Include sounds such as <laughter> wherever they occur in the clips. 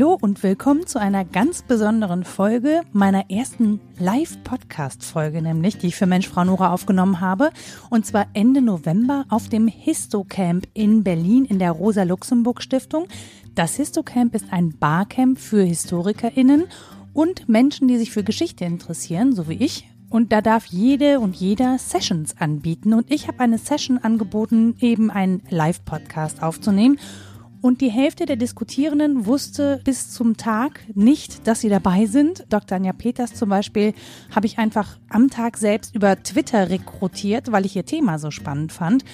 Hallo und willkommen zu einer ganz besonderen Folge meiner ersten Live-Podcast-Folge, nämlich die ich für Mensch Frau Nora aufgenommen habe. Und zwar Ende November auf dem Histocamp in Berlin in der Rosa-Luxemburg-Stiftung. Das Histocamp ist ein Barcamp für HistorikerInnen und Menschen, die sich für Geschichte interessieren, so wie ich. Und da darf jede und jeder Sessions anbieten. Und ich habe eine Session angeboten, eben einen Live-Podcast aufzunehmen. Und die Hälfte der Diskutierenden wusste bis zum Tag nicht, dass sie dabei sind. Dr. Anja Peters zum Beispiel habe ich einfach am Tag selbst über Twitter rekrutiert, weil ich ihr Thema so spannend fand.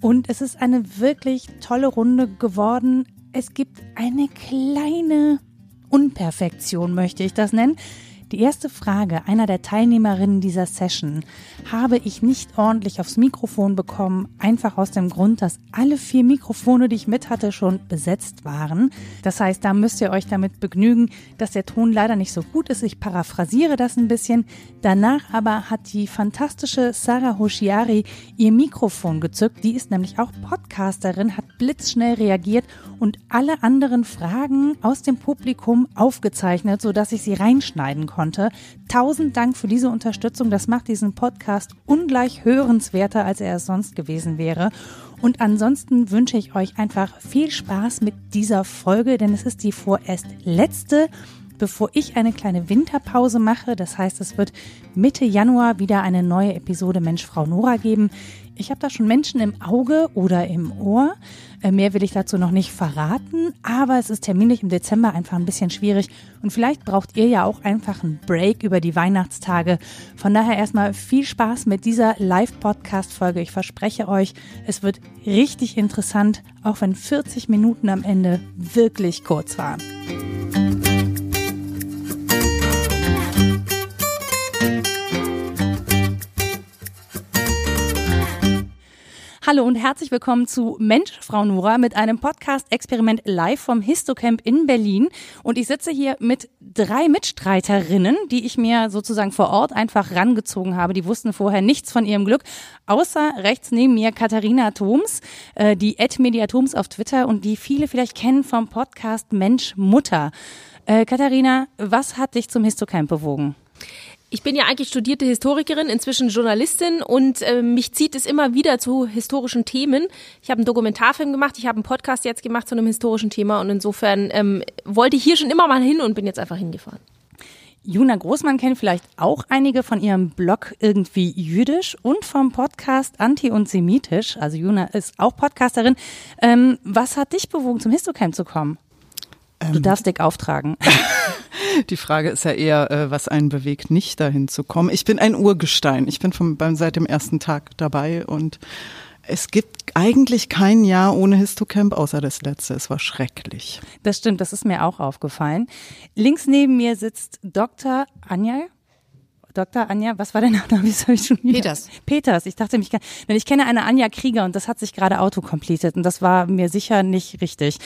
Und es ist eine wirklich tolle Runde geworden. Es gibt eine kleine Unperfektion, möchte ich das nennen. Die erste Frage einer der Teilnehmerinnen dieser Session habe ich nicht ordentlich aufs Mikrofon bekommen, einfach aus dem Grund, dass alle vier Mikrofone, die ich mit hatte, schon besetzt waren. Das heißt, da müsst ihr euch damit begnügen, dass der Ton leider nicht so gut ist. Ich paraphrasiere das ein bisschen. Danach aber hat die fantastische Sarah Hoshiari ihr Mikrofon gezückt. Die ist nämlich auch Podcasterin, hat blitzschnell reagiert und alle anderen Fragen aus dem Publikum aufgezeichnet, sodass ich sie reinschneiden konnte. Tausend Dank für diese Unterstützung. Das macht diesen Podcast ungleich hörenswerter, als er es sonst gewesen wäre. Und ansonsten wünsche ich euch einfach viel Spaß mit dieser Folge, denn es ist die vorerst letzte bevor ich eine kleine Winterpause mache. Das heißt, es wird Mitte Januar wieder eine neue Episode Mensch Frau Nora geben. Ich habe da schon Menschen im Auge oder im Ohr. Äh, mehr will ich dazu noch nicht verraten, aber es ist terminlich im Dezember einfach ein bisschen schwierig und vielleicht braucht ihr ja auch einfach einen Break über die Weihnachtstage. Von daher erstmal viel Spaß mit dieser Live-Podcast-Folge. Ich verspreche euch, es wird richtig interessant, auch wenn 40 Minuten am Ende wirklich kurz waren. Hallo und herzlich willkommen zu Mensch, Frau Nora mit einem Podcast-Experiment live vom Histocamp in Berlin. Und ich sitze hier mit drei Mitstreiterinnen, die ich mir sozusagen vor Ort einfach rangezogen habe. Die wussten vorher nichts von ihrem Glück, außer rechts neben mir Katharina Thoms, äh, die Ed Mediatoms auf Twitter und die viele vielleicht kennen vom Podcast Mensch Mutter. Äh, Katharina, was hat dich zum Histocamp bewogen? Ich bin ja eigentlich studierte Historikerin, inzwischen Journalistin und äh, mich zieht es immer wieder zu historischen Themen. Ich habe einen Dokumentarfilm gemacht, ich habe einen Podcast jetzt gemacht zu einem historischen Thema und insofern ähm, wollte ich hier schon immer mal hin und bin jetzt einfach hingefahren. Juna Großmann kennt vielleicht auch einige von ihrem Blog irgendwie jüdisch und vom Podcast Anti- und Semitisch. Also Juna ist auch Podcasterin. Ähm, was hat dich bewogen, zum Histocamp zu kommen? Ähm, du darfst dick auftragen. <laughs> Die Frage ist ja eher, äh, was einen bewegt, nicht dahin zu kommen. Ich bin ein Urgestein. Ich bin vom, beim, seit dem ersten Tag dabei und es gibt eigentlich kein Jahr ohne Histocamp, außer das letzte. Es war schrecklich. Das stimmt, das ist mir auch aufgefallen. Links neben mir sitzt Dr. Anja Dr. Anja, was war dein Name? <laughs> Wieso ich schon wieder? Peters. Peters. Ich dachte mich, denn ich kenne eine Anja Krieger und das hat sich gerade autocompleted und das war mir sicher nicht richtig.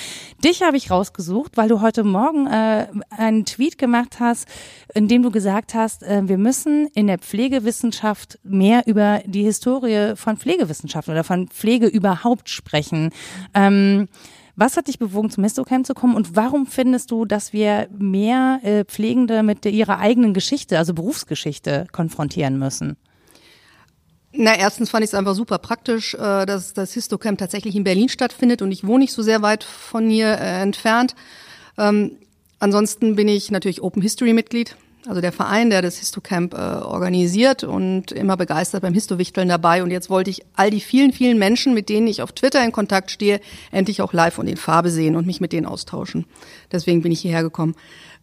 Dich habe ich rausgesucht, weil du heute Morgen äh, einen Tweet gemacht hast, in dem du gesagt hast, äh, wir müssen in der Pflegewissenschaft mehr über die Historie von Pflegewissenschaften oder von Pflege überhaupt sprechen. Ähm, was hat dich bewogen, zum Histocamp zu kommen und warum findest du, dass wir mehr äh, Pflegende mit ihrer eigenen Geschichte, also Berufsgeschichte, konfrontieren müssen? Na, erstens fand ich es einfach super praktisch, äh, dass das Histocamp tatsächlich in Berlin stattfindet und ich wohne nicht so sehr weit von hier äh, entfernt. Ähm, ansonsten bin ich natürlich Open History Mitglied also der Verein, der das Histocamp äh, organisiert und immer begeistert beim Histowichteln dabei. Und jetzt wollte ich all die vielen, vielen Menschen, mit denen ich auf Twitter in Kontakt stehe, endlich auch live und in Farbe sehen und mich mit denen austauschen. Deswegen bin ich hierher gekommen.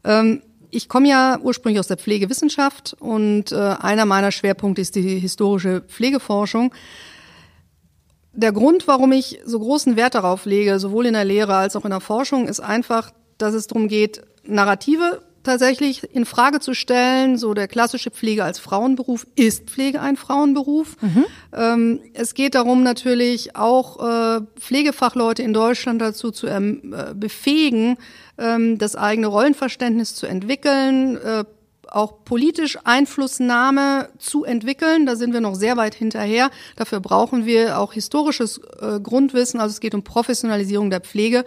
Ähm, ich komme ja ursprünglich aus der Pflegewissenschaft und äh, einer meiner Schwerpunkte ist die historische Pflegeforschung. Der Grund, warum ich so großen Wert darauf lege, sowohl in der Lehre als auch in der Forschung, ist einfach, dass es darum geht, Narrative tatsächlich in Frage zu stellen, so der klassische Pflege als Frauenberuf, ist Pflege ein Frauenberuf? Mhm. Ähm, es geht darum natürlich auch äh, Pflegefachleute in Deutschland dazu zu ähm, äh, befähigen, ähm, das eigene Rollenverständnis zu entwickeln, äh, auch politisch Einflussnahme zu entwickeln. Da sind wir noch sehr weit hinterher. Dafür brauchen wir auch historisches äh, Grundwissen. Also es geht um Professionalisierung der Pflege.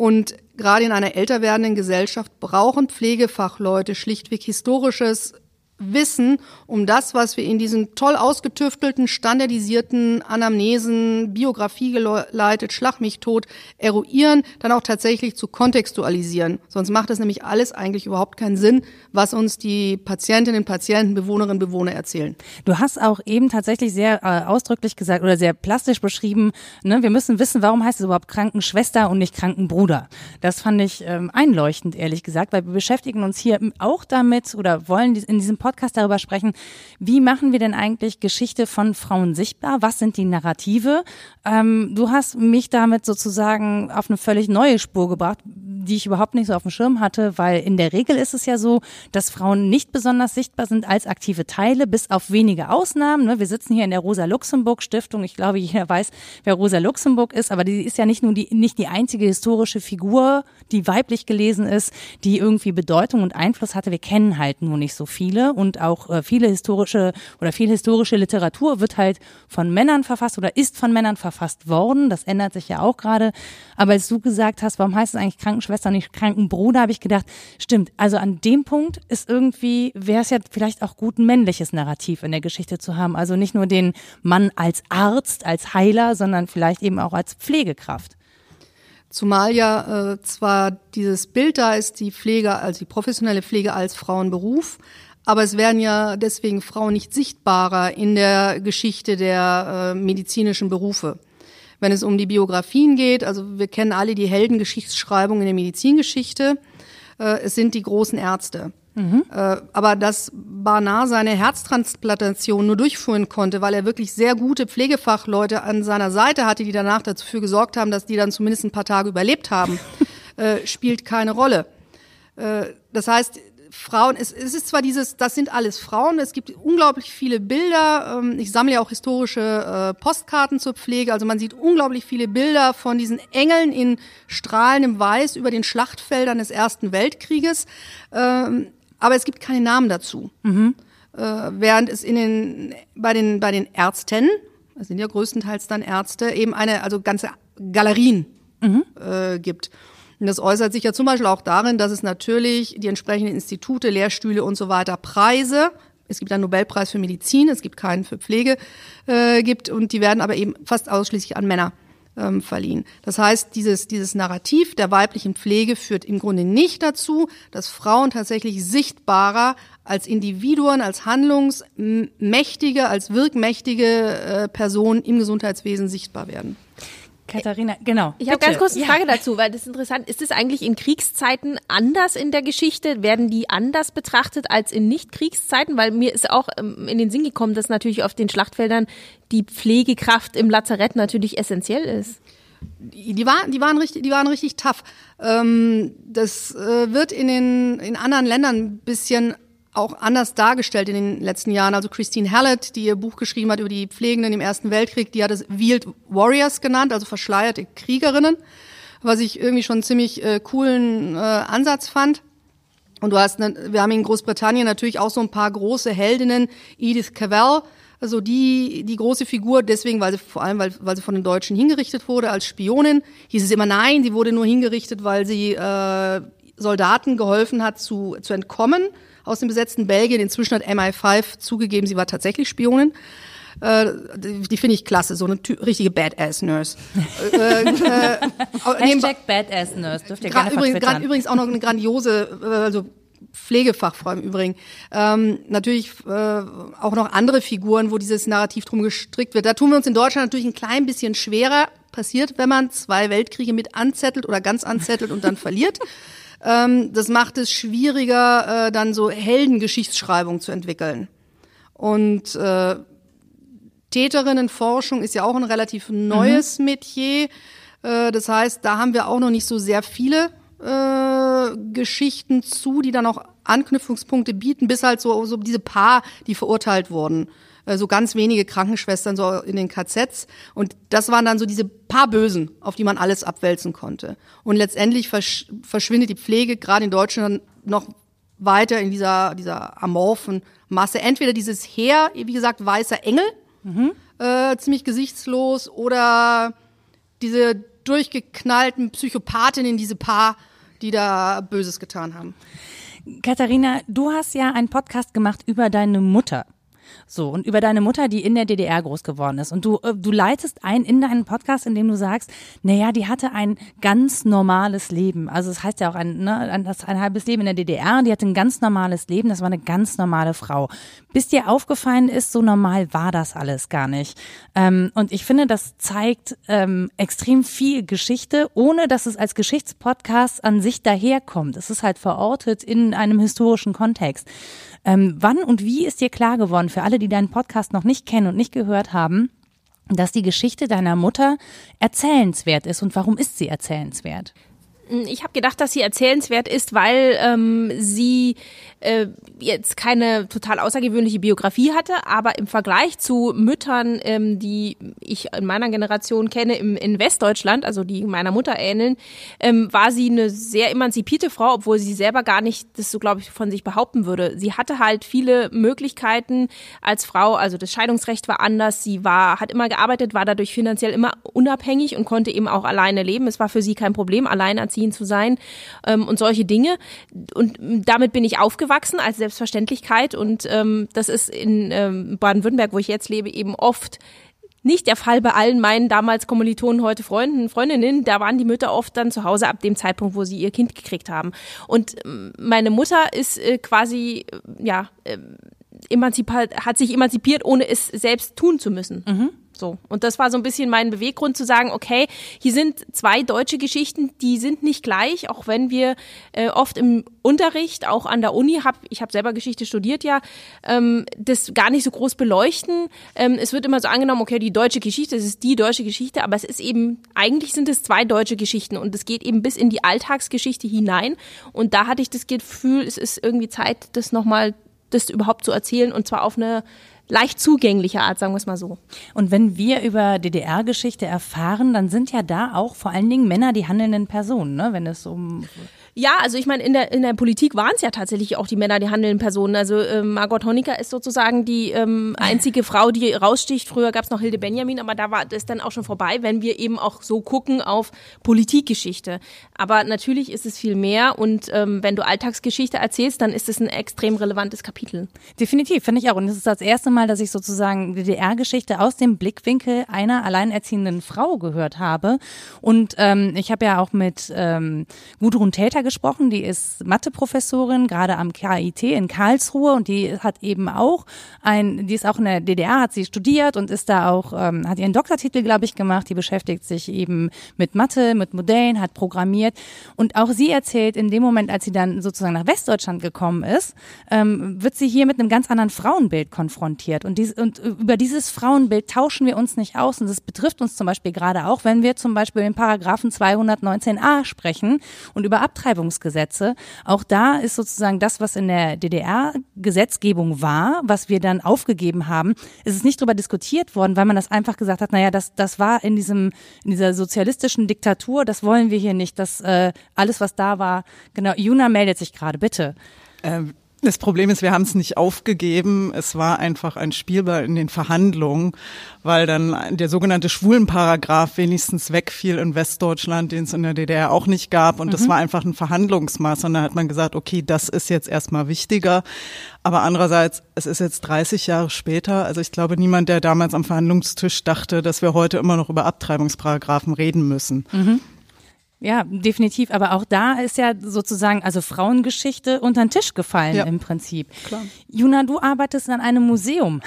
Und gerade in einer älter werdenden Gesellschaft brauchen Pflegefachleute schlichtweg historisches Wissen um das, was wir in diesen toll ausgetüftelten, standardisierten Anamnesen, Biografie geleitet, Schlag mich tot, eruieren, dann auch tatsächlich zu kontextualisieren. Sonst macht das nämlich alles eigentlich überhaupt keinen Sinn, was uns die Patientinnen, Patienten, Bewohnerinnen, Bewohner erzählen. Du hast auch eben tatsächlich sehr äh, ausdrücklich gesagt oder sehr plastisch beschrieben, ne, wir müssen wissen, warum heißt es überhaupt Krankenschwester und nicht Krankenbruder. Das fand ich ähm, einleuchtend, ehrlich gesagt, weil wir beschäftigen uns hier auch damit oder wollen in diesem Podcast Podcast darüber sprechen, wie machen wir denn eigentlich Geschichte von Frauen sichtbar? Was sind die Narrative? Ähm, du hast mich damit sozusagen auf eine völlig neue Spur gebracht, die ich überhaupt nicht so auf dem Schirm hatte, weil in der Regel ist es ja so, dass Frauen nicht besonders sichtbar sind als aktive Teile, bis auf wenige Ausnahmen. Ne? Wir sitzen hier in der Rosa-Luxemburg-Stiftung. Ich glaube, jeder weiß, wer Rosa Luxemburg ist, aber die ist ja nicht nur die, nicht die einzige historische Figur, die weiblich gelesen ist, die irgendwie Bedeutung und Einfluss hatte. Wir kennen halt nur nicht so viele und auch äh, viele historische oder viel historische Literatur wird halt von Männern verfasst oder ist von Männern verfasst worden. Das ändert sich ja auch gerade. Aber als du gesagt hast, warum heißt es eigentlich Krankenschwester, nicht Krankenbruder, habe ich gedacht, stimmt. Also an dem Punkt ist irgendwie, wäre es ja vielleicht auch gut, ein männliches Narrativ in der Geschichte zu haben. Also nicht nur den Mann als Arzt, als Heiler, sondern vielleicht eben auch als Pflegekraft. Zumal ja äh, zwar dieses Bild da ist, die Pflege, also die professionelle Pflege als Frauenberuf, aber es werden ja deswegen Frauen nicht sichtbarer in der Geschichte der äh, medizinischen Berufe. Wenn es um die Biografien geht, also wir kennen alle die Heldengeschichtsschreibung in der Medizingeschichte, äh, es sind die großen Ärzte. Mhm. Äh, aber dass Barnard seine Herztransplantation nur durchführen konnte, weil er wirklich sehr gute Pflegefachleute an seiner Seite hatte, die danach dafür gesorgt haben, dass die dann zumindest ein paar Tage überlebt haben, <laughs> äh, spielt keine Rolle. Äh, das heißt, Frauen, es, es ist zwar dieses, das sind alles Frauen, es gibt unglaublich viele Bilder. Ähm, ich sammle ja auch historische äh, Postkarten zur Pflege, also man sieht unglaublich viele Bilder von diesen Engeln in strahlendem Weiß über den Schlachtfeldern des Ersten Weltkrieges. Aber es gibt keine Namen dazu. Mhm. Äh, während es in den, bei den, bei den Ärzten, das sind ja größtenteils dann Ärzte, eben eine, also ganze Galerien mhm. äh, gibt. Und das äußert sich ja zum Beispiel auch darin, dass es natürlich die entsprechenden Institute, Lehrstühle und so weiter Preise es gibt einen Nobelpreis für Medizin, es gibt keinen für Pflege, äh, gibt und die werden aber eben fast ausschließlich an Männer ähm, verliehen. Das heißt, dieses, dieses Narrativ der weiblichen Pflege führt im Grunde nicht dazu, dass Frauen tatsächlich sichtbarer als Individuen, als handlungsmächtige, als wirkmächtige äh, Personen im Gesundheitswesen sichtbar werden. Katharina, genau. Ich habe ganz kurz eine Frage ja. dazu, weil das ist interessant. Ist es eigentlich in Kriegszeiten anders in der Geschichte? Werden die anders betrachtet als in Nicht-Kriegszeiten? Weil mir ist auch ähm, in den Sinn gekommen, dass natürlich auf den Schlachtfeldern die Pflegekraft im Lazarett natürlich essentiell ist. Die waren, die waren richtig, die waren richtig tough. Ähm, das äh, wird in den in anderen Ländern ein bisschen auch anders dargestellt in den letzten Jahren. Also Christine Hallett, die ihr Buch geschrieben hat über die Pflegenden im Ersten Weltkrieg, die hat es Wield Warriors genannt, also verschleierte Kriegerinnen, was ich irgendwie schon einen ziemlich äh, coolen äh, Ansatz fand. Und du hast, ne, wir haben in Großbritannien natürlich auch so ein paar große Heldinnen, Edith Cavell, also die, die große Figur, deswegen, weil sie vor allem, weil, weil sie von den Deutschen hingerichtet wurde als Spionin, hieß es immer nein, sie wurde nur hingerichtet, weil sie äh, Soldaten geholfen hat zu, zu entkommen aus dem besetzten Belgien. Inzwischen hat MI5 zugegeben, sie war tatsächlich Spionin. Äh, die, finde ich klasse, so eine richtige Badass-Nurse. <laughs> äh, äh, Hashtag Badass-Nurse, dürft ihr gerne übrigens, grad, übrigens auch noch eine grandiose, äh, also Pflegefachfrau im Übrigen. Ähm, natürlich äh, auch noch andere Figuren, wo dieses Narrativ drum gestrickt wird. Da tun wir uns in Deutschland natürlich ein klein bisschen schwerer. Passiert, wenn man zwei Weltkriege mit anzettelt oder ganz anzettelt und dann verliert. Ähm, das macht es schwieriger, äh, dann so Heldengeschichtsschreibung zu entwickeln. Und äh, Täterinnenforschung ist ja auch ein relativ neues mhm. Metier. Äh, das heißt, da haben wir auch noch nicht so sehr viele äh, Geschichten zu, die dann auch Anknüpfungspunkte bieten, bis halt so, so diese Paar, die verurteilt wurden. Äh, so ganz wenige Krankenschwestern so in den KZs. Und das waren dann so diese paar Bösen, auf die man alles abwälzen konnte. Und letztendlich versch verschwindet die Pflege gerade in Deutschland noch weiter in dieser, dieser amorphen Masse. Entweder dieses Heer, wie gesagt, weißer Engel, mhm. äh, ziemlich gesichtslos, oder diese durchgeknallten Psychopathinnen, diese Paar, die da Böses getan haben. Katharina, du hast ja einen Podcast gemacht über deine Mutter. So, und über deine Mutter, die in der DDR groß geworden ist. Und du, äh, du leitest ein in deinen Podcast, in dem du sagst, naja, die hatte ein ganz normales Leben. Also es das heißt ja auch ein, ne, ein, ein halbes Leben in der DDR. Die hatte ein ganz normales Leben. Das war eine ganz normale Frau. Bis dir aufgefallen ist, so normal war das alles gar nicht. Ähm, und ich finde, das zeigt ähm, extrem viel Geschichte, ohne dass es als Geschichtspodcast an sich daherkommt. Es ist halt verortet in einem historischen Kontext. Ähm, wann und wie ist dir klar geworden, für alle, die deinen Podcast noch nicht kennen und nicht gehört haben, dass die Geschichte deiner Mutter erzählenswert ist und warum ist sie erzählenswert? Ich habe gedacht, dass sie erzählenswert ist, weil ähm, sie äh, jetzt keine total außergewöhnliche Biografie hatte, aber im Vergleich zu Müttern, ähm, die ich in meiner Generation kenne, im, in Westdeutschland, also die meiner Mutter ähneln, ähm, war sie eine sehr emanzipierte Frau, obwohl sie selber gar nicht das so, glaube ich, von sich behaupten würde. Sie hatte halt viele Möglichkeiten als Frau, also das Scheidungsrecht war anders, sie war, hat immer gearbeitet, war dadurch finanziell immer unabhängig und konnte eben auch alleine leben. Es war für sie kein Problem, alleinerziehend zu sein ähm, und solche Dinge. Und damit bin ich aufgewachsen aufgewachsen als Selbstverständlichkeit und ähm, das ist in ähm, Baden-Württemberg, wo ich jetzt lebe, eben oft nicht der Fall bei allen meinen damals Kommilitonen, heute Freunden, Freundinnen. Da waren die Mütter oft dann zu Hause ab dem Zeitpunkt, wo sie ihr Kind gekriegt haben. Und ähm, meine Mutter ist äh, quasi, äh, ja, äh, hat sich emanzipiert, ohne es selbst tun zu müssen. Mhm. So. Und das war so ein bisschen mein Beweggrund zu sagen, okay, hier sind zwei deutsche Geschichten, die sind nicht gleich, auch wenn wir äh, oft im Unterricht, auch an der Uni, hab, ich habe selber Geschichte studiert ja, ähm, das gar nicht so groß beleuchten. Ähm, es wird immer so angenommen, okay, die deutsche Geschichte, es ist die deutsche Geschichte, aber es ist eben, eigentlich sind es zwei deutsche Geschichten und es geht eben bis in die Alltagsgeschichte hinein. Und da hatte ich das Gefühl, es ist irgendwie Zeit, das nochmal, das überhaupt zu erzählen und zwar auf eine leicht zugängliche Art, sagen wir es mal so. Und wenn wir über DDR-Geschichte erfahren, dann sind ja da auch vor allen Dingen Männer die handelnden Personen, ne? wenn es um ja, also ich meine, in der, in der Politik waren es ja tatsächlich auch die Männer, die handelnden Personen. Also ähm, Margot Honecker ist sozusagen die ähm, einzige Frau, die raussticht. Früher gab es noch Hilde Benjamin, aber da war das dann auch schon vorbei, wenn wir eben auch so gucken auf Politikgeschichte. Aber natürlich ist es viel mehr und ähm, wenn du Alltagsgeschichte erzählst, dann ist es ein extrem relevantes Kapitel. Definitiv, finde ich auch. Und es ist das erste Mal, dass ich sozusagen DDR-Geschichte aus dem Blickwinkel einer alleinerziehenden Frau gehört habe. Und ähm, ich habe ja auch mit ähm, Gudrun Täter gesprochen, die ist Matheprofessorin, gerade am KIT in Karlsruhe und die hat eben auch ein, die ist auch in der DDR, hat sie studiert und ist da auch, ähm, hat ihren Doktortitel, glaube ich, gemacht. Die beschäftigt sich eben mit Mathe, mit Modellen, hat programmiert. Und auch sie erzählt, in dem Moment, als sie dann sozusagen nach Westdeutschland gekommen ist, ähm, wird sie hier mit einem ganz anderen Frauenbild konfrontiert. Und, dies, und über dieses Frauenbild tauschen wir uns nicht aus. Und das betrifft uns zum Beispiel gerade auch, wenn wir zum Beispiel in Paragraphen 219a sprechen und über Abtreibung Abtreibungsgesetze. Auch da ist sozusagen das, was in der DDR-Gesetzgebung war, was wir dann aufgegeben haben, ist es nicht darüber diskutiert worden, weil man das einfach gesagt hat, naja, das, das war in diesem, in dieser sozialistischen Diktatur, das wollen wir hier nicht, das äh, alles, was da war, genau, Juna meldet sich gerade, bitte. Ähm, das Problem ist, wir haben es nicht aufgegeben. Es war einfach ein Spielball in den Verhandlungen, weil dann der sogenannte Schwulenparagraph wenigstens wegfiel in Westdeutschland, den es in der DDR auch nicht gab. Und mhm. das war einfach ein Verhandlungsmaß. Und da hat man gesagt, okay, das ist jetzt erstmal wichtiger. Aber andererseits, es ist jetzt 30 Jahre später. Also ich glaube, niemand, der damals am Verhandlungstisch dachte, dass wir heute immer noch über Abtreibungsparagraphen reden müssen. Mhm. Ja, definitiv. Aber auch da ist ja sozusagen, also Frauengeschichte unter den Tisch gefallen ja. im Prinzip. Klar. Juna, du arbeitest an einem Museum.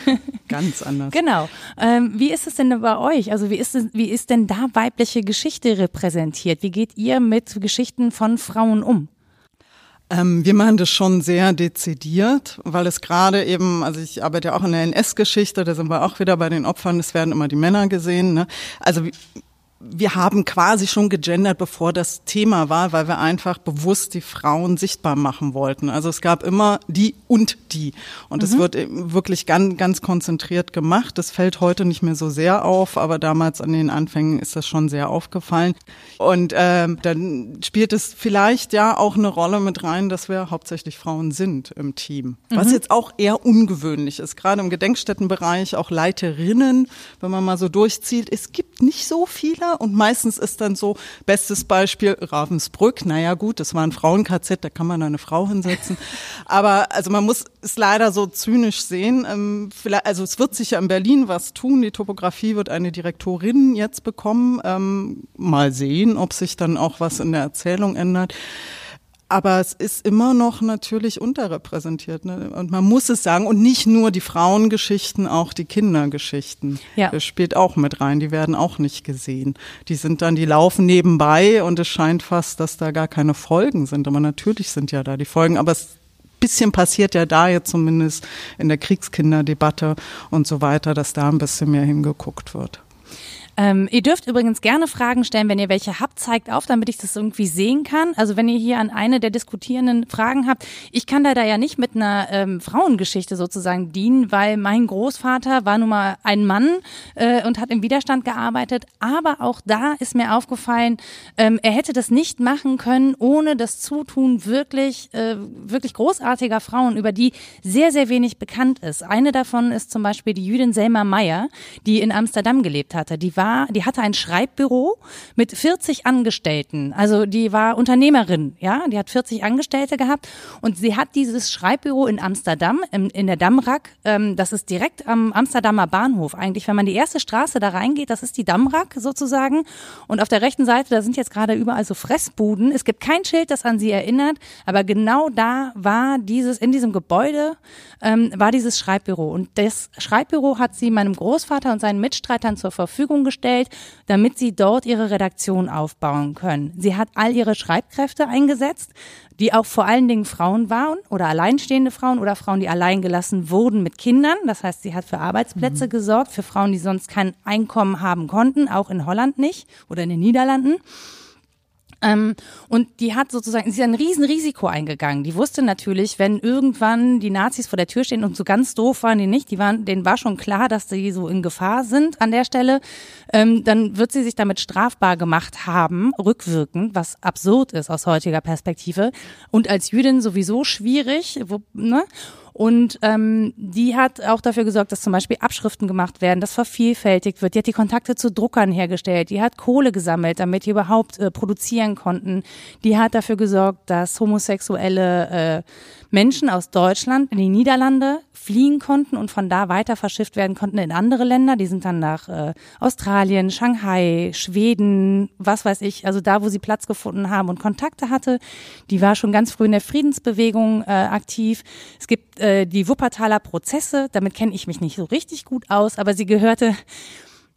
<laughs> Ganz anders. genau. Ähm, wie ist es denn bei euch? Also wie ist, es, wie ist denn da weibliche Geschichte repräsentiert? Wie geht ihr mit Geschichten von Frauen um? Ähm, wir machen das schon sehr dezidiert, weil es gerade eben, also ich arbeite ja auch in der NS-Geschichte, da sind wir auch wieder bei den Opfern, es werden immer die Männer gesehen. Ne? Also wir haben quasi schon gegendert, bevor das Thema war, weil wir einfach bewusst die Frauen sichtbar machen wollten. Also es gab immer die und die. Und es mhm. wird wirklich ganz, ganz konzentriert gemacht. Das fällt heute nicht mehr so sehr auf, aber damals an den Anfängen ist das schon sehr aufgefallen. Und ähm, dann spielt es vielleicht ja auch eine Rolle mit rein, dass wir hauptsächlich Frauen sind im Team. Was mhm. jetzt auch eher ungewöhnlich ist. Gerade im Gedenkstättenbereich auch Leiterinnen, wenn man mal so durchzieht. Es gibt nicht so viele und meistens ist dann so, bestes Beispiel Ravensbrück, naja gut, das war ein Frauen-KZ, da kann man eine Frau hinsetzen. <laughs> Aber also man muss es leider so zynisch sehen. Ähm, also es wird sich ja in Berlin was tun. Die Topografie wird eine Direktorin jetzt bekommen. Ähm, mal sehen, ob sich dann auch was in der Erzählung ändert. Aber es ist immer noch natürlich unterrepräsentiert. Ne? Und man muss es sagen. Und nicht nur die Frauengeschichten, auch die Kindergeschichten. Ja. Das spielt auch mit rein. Die werden auch nicht gesehen. Die sind dann, die laufen nebenbei und es scheint fast, dass da gar keine Folgen sind. Aber natürlich sind ja da die Folgen. Aber es bisschen passiert ja da jetzt zumindest in der Kriegskinderdebatte und so weiter, dass da ein bisschen mehr hingeguckt wird. Ähm, ihr dürft übrigens gerne Fragen stellen, wenn ihr welche habt, zeigt auf, damit ich das irgendwie sehen kann. Also wenn ihr hier an eine der diskutierenden Fragen habt, ich kann da ja nicht mit einer ähm, Frauengeschichte sozusagen dienen, weil mein Großvater war nun mal ein Mann äh, und hat im Widerstand gearbeitet. Aber auch da ist mir aufgefallen, ähm, er hätte das nicht machen können, ohne das Zutun wirklich, äh, wirklich großartiger Frauen, über die sehr, sehr wenig bekannt ist. Eine davon ist zum Beispiel die Jüdin Selma Meyer, die in Amsterdam gelebt hatte. Die war die hatte ein Schreibbüro mit 40 Angestellten. Also die war Unternehmerin, ja, die hat 40 Angestellte gehabt und sie hat dieses Schreibbüro in Amsterdam, in, in der Damrak, ähm, das ist direkt am Amsterdamer Bahnhof. Eigentlich, wenn man die erste Straße da reingeht, das ist die Damrak sozusagen. Und auf der rechten Seite, da sind jetzt gerade überall so Fressbuden. Es gibt kein Schild, das an sie erinnert, aber genau da war dieses, in diesem Gebäude, ähm, war dieses Schreibbüro. Und das Schreibbüro hat sie meinem Großvater und seinen Mitstreitern zur Verfügung gestellt gestellt, damit sie dort ihre Redaktion aufbauen können. Sie hat all ihre Schreibkräfte eingesetzt, die auch vor allen Dingen Frauen waren oder alleinstehende Frauen oder Frauen, die alleingelassen wurden mit Kindern. Das heißt, sie hat für Arbeitsplätze mhm. gesorgt, für Frauen, die sonst kein Einkommen haben konnten, auch in Holland nicht oder in den Niederlanden. Ähm, und die hat sozusagen, sie ist ein Riesenrisiko eingegangen. Die wusste natürlich, wenn irgendwann die Nazis vor der Tür stehen und so ganz doof waren die nicht, die waren, denen war schon klar, dass sie so in Gefahr sind an der Stelle, ähm, dann wird sie sich damit strafbar gemacht haben, rückwirkend, was absurd ist aus heutiger Perspektive. Und als Jüdin sowieso schwierig, wo, ne? Und ähm, die hat auch dafür gesorgt, dass zum Beispiel Abschriften gemacht werden, dass vervielfältigt wird. Die hat die Kontakte zu Druckern hergestellt. Die hat Kohle gesammelt, damit die überhaupt äh, produzieren konnten. Die hat dafür gesorgt, dass homosexuelle äh, Menschen aus Deutschland in die Niederlande fliehen konnten und von da weiter verschifft werden konnten in andere Länder. Die sind dann nach äh, Australien, Shanghai, Schweden, was weiß ich, also da, wo sie Platz gefunden haben und Kontakte hatte. Die war schon ganz früh in der Friedensbewegung äh, aktiv. Es gibt äh, die Wuppertaler Prozesse, damit kenne ich mich nicht so richtig gut aus, aber sie gehörte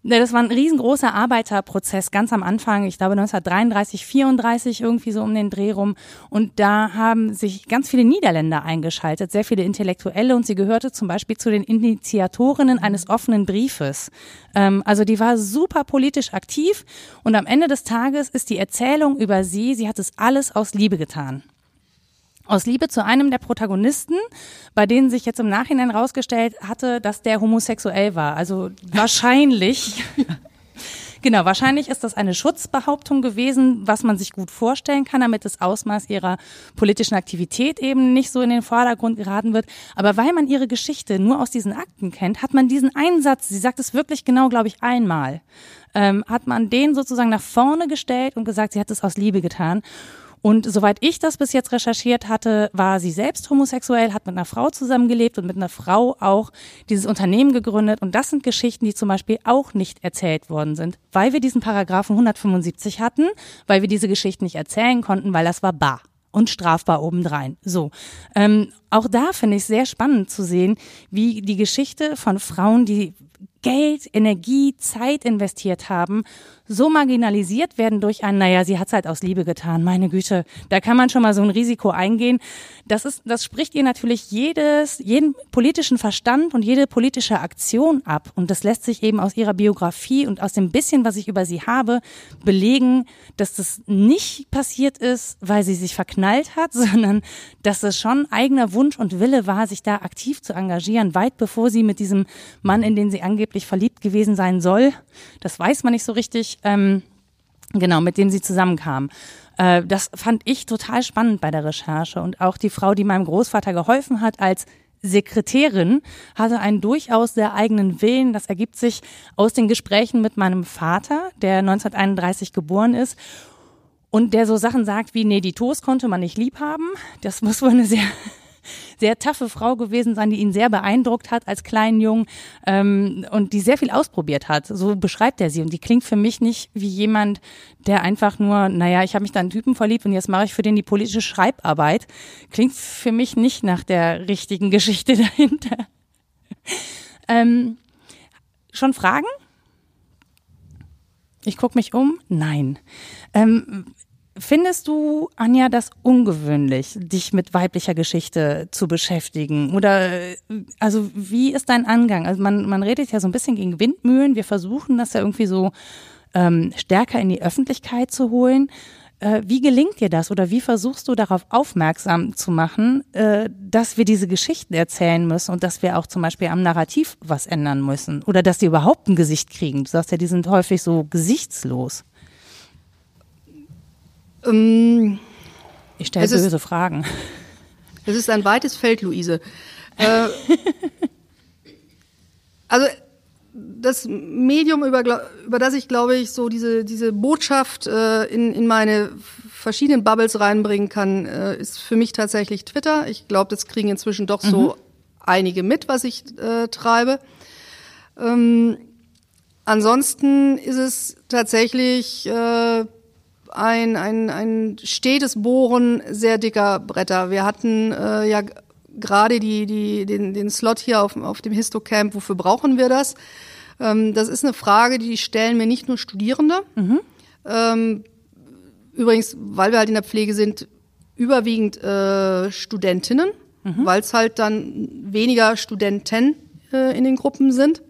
Ne, das war ein riesengroßer Arbeiterprozess ganz am Anfang, ich glaube 1933, 34 irgendwie so um den Dreh rum. Und da haben sich ganz viele Niederländer eingeschaltet, sehr viele Intellektuelle und sie gehörte zum Beispiel zu den Initiatorinnen eines offenen Briefes. Ähm, also die war super politisch aktiv und am Ende des Tages ist die Erzählung über sie, sie hat es alles aus Liebe getan aus Liebe zu einem der Protagonisten, bei denen sich jetzt im Nachhinein rausgestellt hatte, dass der homosexuell war. Also wahrscheinlich. <laughs> Genau, wahrscheinlich ist das eine Schutzbehauptung gewesen, was man sich gut vorstellen kann, damit das Ausmaß ihrer politischen Aktivität eben nicht so in den Vordergrund geraten wird. Aber weil man ihre Geschichte nur aus diesen Akten kennt, hat man diesen Einsatz, sie sagt es wirklich genau, glaube ich, einmal, ähm, hat man den sozusagen nach vorne gestellt und gesagt, sie hat es aus Liebe getan. Und soweit ich das bis jetzt recherchiert hatte, war sie selbst homosexuell, hat mit einer Frau zusammengelebt und mit einer Frau auch dieses Unternehmen gegründet. Und das sind Geschichten, die zum Beispiel auch nicht erzählt worden sind, weil wir diesen Paragraphen 175 hatten, weil wir diese Geschichten nicht erzählen konnten, weil das war bar und strafbar obendrein. So. Ähm, auch da finde ich sehr spannend zu sehen, wie die Geschichte von Frauen, die Geld, Energie, Zeit investiert haben, so marginalisiert werden durch ein, naja, sie hat's halt aus Liebe getan, meine Güte, da kann man schon mal so ein Risiko eingehen. Das ist, das spricht ihr natürlich jedes, jeden politischen Verstand und jede politische Aktion ab. Und das lässt sich eben aus ihrer Biografie und aus dem bisschen, was ich über sie habe, belegen, dass das nicht passiert ist, weil sie sich verknallt hat, <laughs> sondern dass es schon eigener Wunsch und Wille war, sich da aktiv zu engagieren, weit bevor sie mit diesem Mann, in den sie angeblich verliebt gewesen sein soll, das weiß man nicht so richtig, ähm, genau, mit dem sie zusammenkam. Äh, das fand ich total spannend bei der Recherche und auch die Frau, die meinem Großvater geholfen hat, als Sekretärin, hatte einen durchaus sehr eigenen Willen. Das ergibt sich aus den Gesprächen mit meinem Vater, der 1931 geboren ist und der so Sachen sagt wie, nee, die Toast konnte man nicht lieb haben. Das muss wohl eine sehr sehr taffe Frau gewesen sein, die ihn sehr beeindruckt hat als kleinen Jungen ähm, und die sehr viel ausprobiert hat. So beschreibt er sie. Und die klingt für mich nicht wie jemand, der einfach nur, naja, ich habe mich da einen Typen verliebt und jetzt mache ich für den die politische Schreibarbeit. Klingt für mich nicht nach der richtigen Geschichte <laughs> dahinter. ähm, schon Fragen? Ich gucke mich um. Nein. Ähm, Findest du, Anja, das ungewöhnlich, dich mit weiblicher Geschichte zu beschäftigen? Oder also wie ist dein Angang? Also man, man redet ja so ein bisschen gegen Windmühlen. Wir versuchen das ja irgendwie so ähm, stärker in die Öffentlichkeit zu holen. Äh, wie gelingt dir das oder wie versuchst du darauf aufmerksam zu machen, äh, dass wir diese Geschichten erzählen müssen und dass wir auch zum Beispiel am Narrativ was ändern müssen oder dass die überhaupt ein Gesicht kriegen? Du sagst ja, die sind häufig so gesichtslos. Ähm, ich stelle böse ist, Fragen. Es ist ein weites Feld, Luise. Äh, <laughs> also das Medium, über, über das ich, glaube ich, so diese, diese Botschaft äh, in, in meine verschiedenen Bubbles reinbringen kann, äh, ist für mich tatsächlich Twitter. Ich glaube, das kriegen inzwischen doch so mhm. einige mit, was ich äh, treibe. Ähm, ansonsten ist es tatsächlich äh, ein, ein, ein stetes Bohren sehr dicker Bretter. Wir hatten äh, ja gerade die, die, den, den Slot hier auf, auf dem Histocamp, wofür brauchen wir das? Ähm, das ist eine Frage, die stellen mir nicht nur Studierende. Mhm. Ähm, übrigens, weil wir halt in der Pflege sind, überwiegend äh, Studentinnen, mhm. weil es halt dann weniger Studenten äh, in den Gruppen sind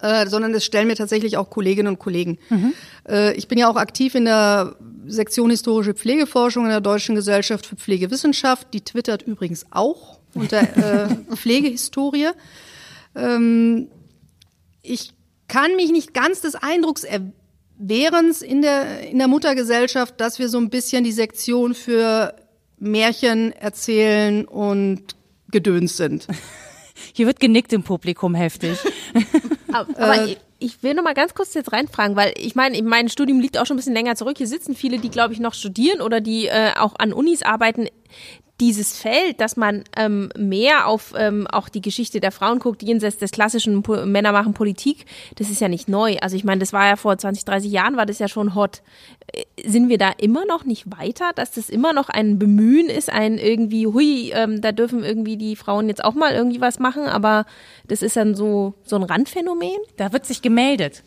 äh, sondern es stellen mir tatsächlich auch Kolleginnen und Kollegen. Mhm. Äh, ich bin ja auch aktiv in der Sektion Historische Pflegeforschung in der Deutschen Gesellschaft für Pflegewissenschaft. Die twittert übrigens auch unter <laughs> äh, Pflegehistorie. Ähm, ich kann mich nicht ganz des Eindrucks erwehrens in der, in der Muttergesellschaft, dass wir so ein bisschen die Sektion für Märchen erzählen und Gedöns sind. <laughs> Hier wird genickt im Publikum heftig. <laughs> aber, äh, ich will noch mal ganz kurz jetzt reinfragen, weil ich meine, mein Studium liegt auch schon ein bisschen länger zurück. Hier sitzen viele, die glaube ich noch studieren oder die äh, auch an Unis arbeiten dieses Feld, dass man ähm, mehr auf ähm, auch die Geschichte der Frauen guckt, jenseits des klassischen po Männer machen Politik, das ist ja nicht neu. Also ich meine, das war ja vor 20, 30 Jahren, war das ja schon hot. Äh, sind wir da immer noch nicht weiter, dass das immer noch ein Bemühen ist, ein irgendwie, hui, ähm, da dürfen irgendwie die Frauen jetzt auch mal irgendwie was machen, aber das ist dann so, so ein Randphänomen? Da wird sich gemeldet.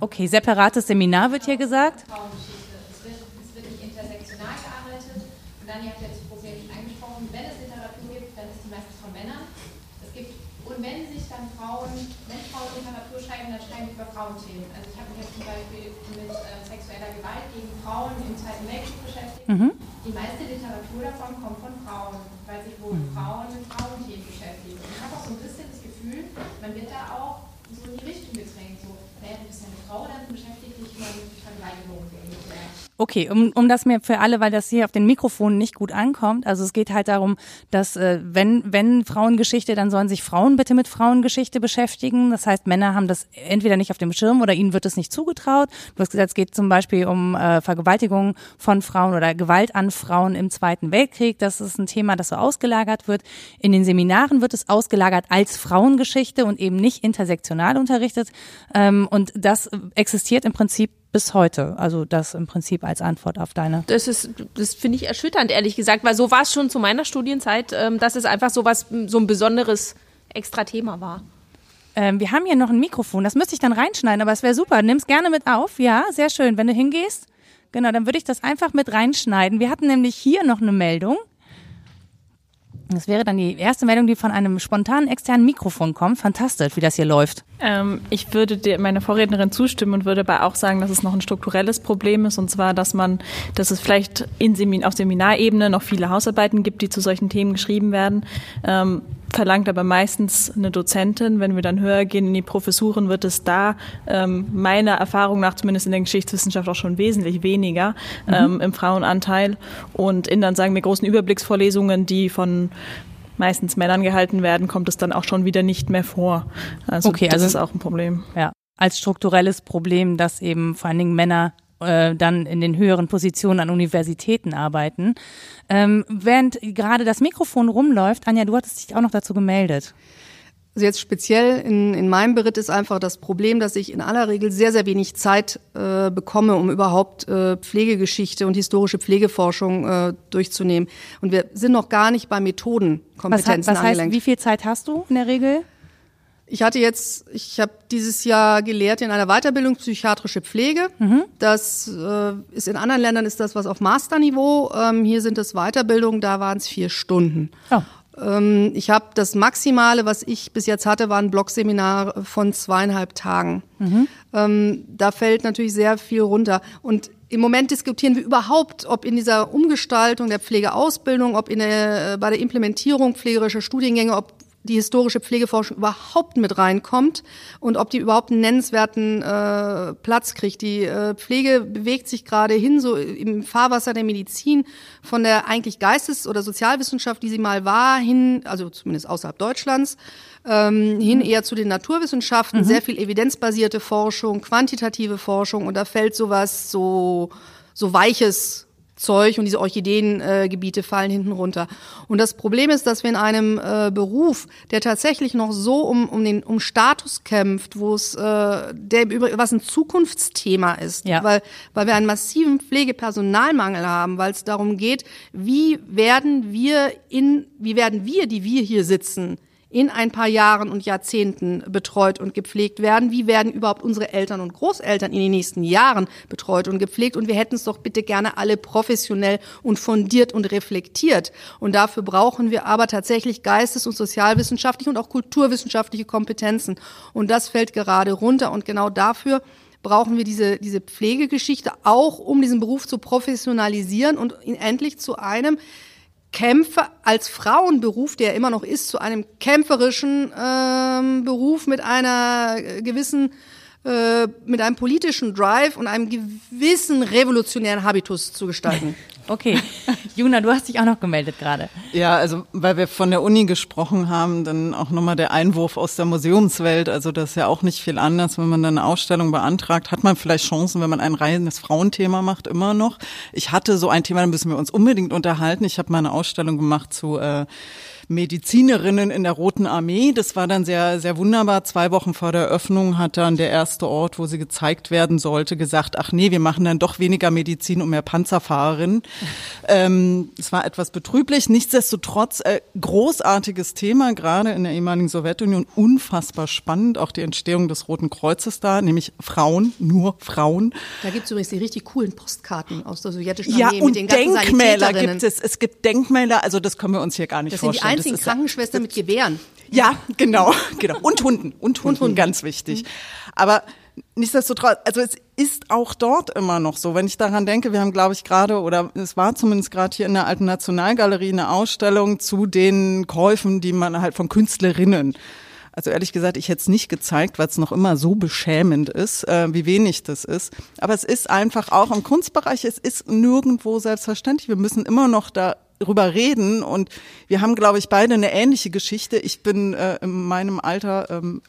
Okay, separates Seminar wird hier gesagt. Es wird, es wird nicht intersektional gearbeitet. Und dann, ihr habt ja das Problem angesprochen, wenn es Literatur gibt, dann ist die meistens von Männern. Es gibt, und wenn sich dann Frauen, wenn Frauen Literatur schreiben, dann schreiben sie über Frauenthemen. Also ich habe mich jetzt zum Beispiel mit äh, sexueller Gewalt gegen Frauen im Zweiten Weltkrieg beschäftigt. Mhm. Die meiste Literatur davon kommt von Frauen, weil sich wohl mhm. Frauen mit Frauenthemen beschäftigen. Und ich habe auch so ein bisschen das Gefühl, man wird da auch so in die Richtung gedrängt. So, naja, du bist ja eine Frau, dann beschäftige dich mal mit Vergleichung. Okay, um, um das mir für alle, weil das hier auf den Mikrofonen nicht gut ankommt. Also es geht halt darum, dass äh, wenn, wenn Frauengeschichte, dann sollen sich Frauen bitte mit Frauengeschichte beschäftigen. Das heißt, Männer haben das entweder nicht auf dem Schirm oder ihnen wird es nicht zugetraut. Du hast gesagt, es geht zum Beispiel um äh, Vergewaltigung von Frauen oder Gewalt an Frauen im Zweiten Weltkrieg. Das ist ein Thema, das so ausgelagert wird. In den Seminaren wird es ausgelagert als Frauengeschichte und eben nicht intersektional unterrichtet. Ähm, und das existiert im Prinzip bis heute. Also das im Prinzip als Antwort auf deine. Das ist, das finde ich erschütternd, ehrlich gesagt, weil so war es schon zu meiner Studienzeit, ähm, dass es einfach so was, so ein besonderes extra Thema war. Ähm, wir haben hier noch ein Mikrofon, das müsste ich dann reinschneiden, aber es wäre super. Nimm es gerne mit auf, ja, sehr schön. Wenn du hingehst, genau, dann würde ich das einfach mit reinschneiden. Wir hatten nämlich hier noch eine Meldung. Das wäre dann die erste Meldung, die von einem spontanen externen Mikrofon kommt. Fantastisch, wie das hier läuft. Ähm, ich würde dir, meiner Vorrednerin zustimmen und würde aber auch sagen, dass es noch ein strukturelles Problem ist. Und zwar, dass man, dass es vielleicht in Semin, auf Seminarebene noch viele Hausarbeiten gibt, die zu solchen Themen geschrieben werden. Ähm, verlangt aber meistens eine Dozentin. Wenn wir dann höher gehen in die Professuren, wird es da ähm, meiner Erfahrung nach zumindest in der Geschichtswissenschaft auch schon wesentlich weniger mhm. ähm, im Frauenanteil. Und in dann sagen wir großen Überblicksvorlesungen, die von meistens Männern gehalten werden, kommt es dann auch schon wieder nicht mehr vor. Also okay, das also, ist auch ein Problem. Ja, als strukturelles Problem, dass eben vor allen Dingen Männer äh, dann in den höheren Positionen an Universitäten arbeiten. Ähm, während gerade das Mikrofon rumläuft, Anja, du hattest dich auch noch dazu gemeldet. Also jetzt speziell in, in meinem Beritt ist einfach das Problem, dass ich in aller Regel sehr, sehr wenig Zeit äh, bekomme, um überhaupt äh, Pflegegeschichte und historische Pflegeforschung äh, durchzunehmen. Und wir sind noch gar nicht bei Methodenkompetenzen was, was heißt, Wie viel Zeit hast du in der Regel? Ich hatte jetzt, ich habe dieses Jahr gelehrt in einer Weiterbildung psychiatrische Pflege. Mhm. Das äh, ist in anderen Ländern ist das was auf Masterniveau. Ähm, hier sind es Weiterbildungen, da waren es vier Stunden. Oh. Ähm, ich habe das Maximale, was ich bis jetzt hatte, war ein Blogseminar von zweieinhalb Tagen. Mhm. Ähm, da fällt natürlich sehr viel runter. Und im Moment diskutieren wir überhaupt, ob in dieser Umgestaltung der Pflegeausbildung, ob in der, äh, bei der Implementierung pflegerischer Studiengänge, ob die historische Pflegeforschung überhaupt mit reinkommt und ob die überhaupt einen nennenswerten äh, Platz kriegt. Die äh, Pflege bewegt sich gerade hin, so im Fahrwasser der Medizin, von der eigentlich Geistes- oder Sozialwissenschaft, die sie mal war, hin, also zumindest außerhalb Deutschlands, ähm, hin eher zu den Naturwissenschaften, mhm. sehr viel evidenzbasierte Forschung, quantitative Forschung und da fällt sowas so, so Weiches Zeug und diese Orchideengebiete äh, fallen hinten runter. Und das Problem ist, dass wir in einem äh, Beruf, der tatsächlich noch so um, um den um Status kämpft, wo es äh, der was ein Zukunftsthema ist, ja. weil weil wir einen massiven Pflegepersonalmangel haben, weil es darum geht, wie werden wir in wie werden wir, die wir hier sitzen, in ein paar Jahren und Jahrzehnten betreut und gepflegt werden? Wie werden überhaupt unsere Eltern und Großeltern in den nächsten Jahren betreut und gepflegt? Und wir hätten es doch bitte gerne alle professionell und fundiert und reflektiert. Und dafür brauchen wir aber tatsächlich geistes- und sozialwissenschaftliche und auch kulturwissenschaftliche Kompetenzen. Und das fällt gerade runter. Und genau dafür brauchen wir diese, diese Pflegegeschichte auch, um diesen Beruf zu professionalisieren und ihn endlich zu einem Kämpfe als Frauenberuf, der immer noch ist, zu einem kämpferischen ähm, Beruf mit einer gewissen äh, mit einem politischen Drive und einem gewissen revolutionären Habitus zu gestalten. <laughs> Okay. Juna, du hast dich auch noch gemeldet gerade. Ja, also weil wir von der Uni gesprochen haben, dann auch nochmal der Einwurf aus der Museumswelt. Also das ist ja auch nicht viel anders. Wenn man dann eine Ausstellung beantragt, hat man vielleicht Chancen, wenn man ein reines Frauenthema macht, immer noch. Ich hatte so ein Thema, da müssen wir uns unbedingt unterhalten. Ich habe mal eine Ausstellung gemacht zu äh, Medizinerinnen in der Roten Armee. Das war dann sehr, sehr wunderbar. Zwei Wochen vor der Eröffnung hat dann der erste Ort, wo sie gezeigt werden sollte, gesagt, ach nee, wir machen dann doch weniger Medizin und mehr Panzerfahrerinnen. <laughs> ähm, es war etwas betrüblich. Nichtsdestotrotz äh, großartiges Thema, gerade in der ehemaligen Sowjetunion. Unfassbar spannend, auch die Entstehung des Roten Kreuzes da, nämlich Frauen, nur Frauen. Da gibt es übrigens die richtig coolen Postkarten aus der sowjetischen Armee ja, und mit den ganzen Denkmäler gibt es. Es gibt Denkmäler, also das können wir uns hier gar nicht vorstellen einzigen Krankenschwester mit Gewehren. Ja, genau, <laughs> genau. Und Hunden. Und Hunden, und Hunden. ganz wichtig. Aber nichtsdestotrotz, also es ist auch dort immer noch so. Wenn ich daran denke, wir haben, glaube ich, gerade, oder es war zumindest gerade hier in der Alten Nationalgalerie eine Ausstellung zu den Käufen, die man halt von Künstlerinnen also ehrlich gesagt, ich hätte es nicht gezeigt, weil es noch immer so beschämend ist, äh, wie wenig das ist. Aber es ist einfach auch im Kunstbereich, es ist nirgendwo selbstverständlich. Wir müssen immer noch da drüber reden und wir haben, glaube ich, beide eine ähnliche Geschichte. Ich bin äh, in meinem Alter ähm,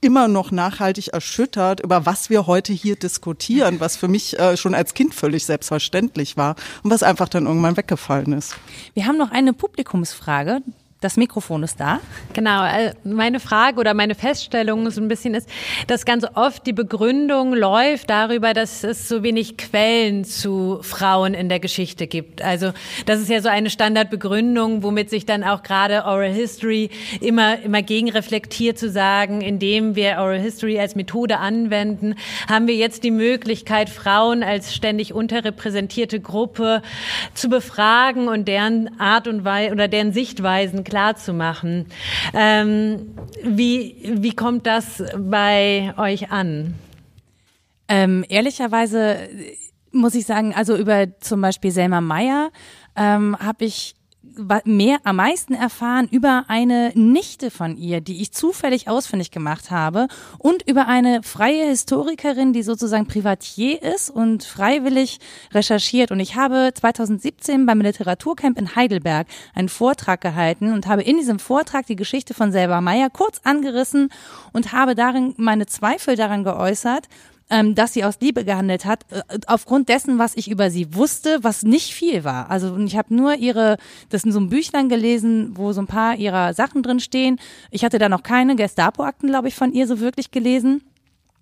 immer noch nachhaltig erschüttert, über was wir heute hier diskutieren, was für mich äh, schon als Kind völlig selbstverständlich war und was einfach dann irgendwann weggefallen ist. Wir haben noch eine Publikumsfrage. Das Mikrofon ist da. Genau. Äh, meine Frage oder meine Feststellung so ein bisschen ist, dass ganz oft die Begründung läuft darüber, dass es so wenig Quellen zu Frauen in der Geschichte gibt. Also das ist ja so eine Standardbegründung, womit sich dann auch gerade Oral History immer, immer gegenreflektiert zu sagen, indem wir Oral History als Methode anwenden, haben wir jetzt die Möglichkeit, Frauen als ständig unterrepräsentierte Gruppe zu befragen und deren Art und Weise oder deren Sichtweisen klar zu machen. Ähm, wie, wie kommt das bei euch an? Ähm, ehrlicherweise muss ich sagen, also über zum Beispiel Selma Meyer ähm, habe ich mehr am meisten erfahren über eine Nichte von ihr, die ich zufällig ausfindig gemacht habe und über eine freie Historikerin, die sozusagen Privatier ist und freiwillig recherchiert. Und ich habe 2017 beim Literaturcamp in Heidelberg einen Vortrag gehalten und habe in diesem Vortrag die Geschichte von Selber Meyer kurz angerissen und habe darin meine Zweifel daran geäußert, ähm, dass sie aus Liebe gehandelt hat, äh, aufgrund dessen, was ich über sie wusste, was nicht viel war. Also ich habe nur ihre, das sind so ein Büchlein gelesen, wo so ein paar ihrer Sachen drin stehen. Ich hatte da noch keine Gestapo-Akten, glaube ich, von ihr so wirklich gelesen.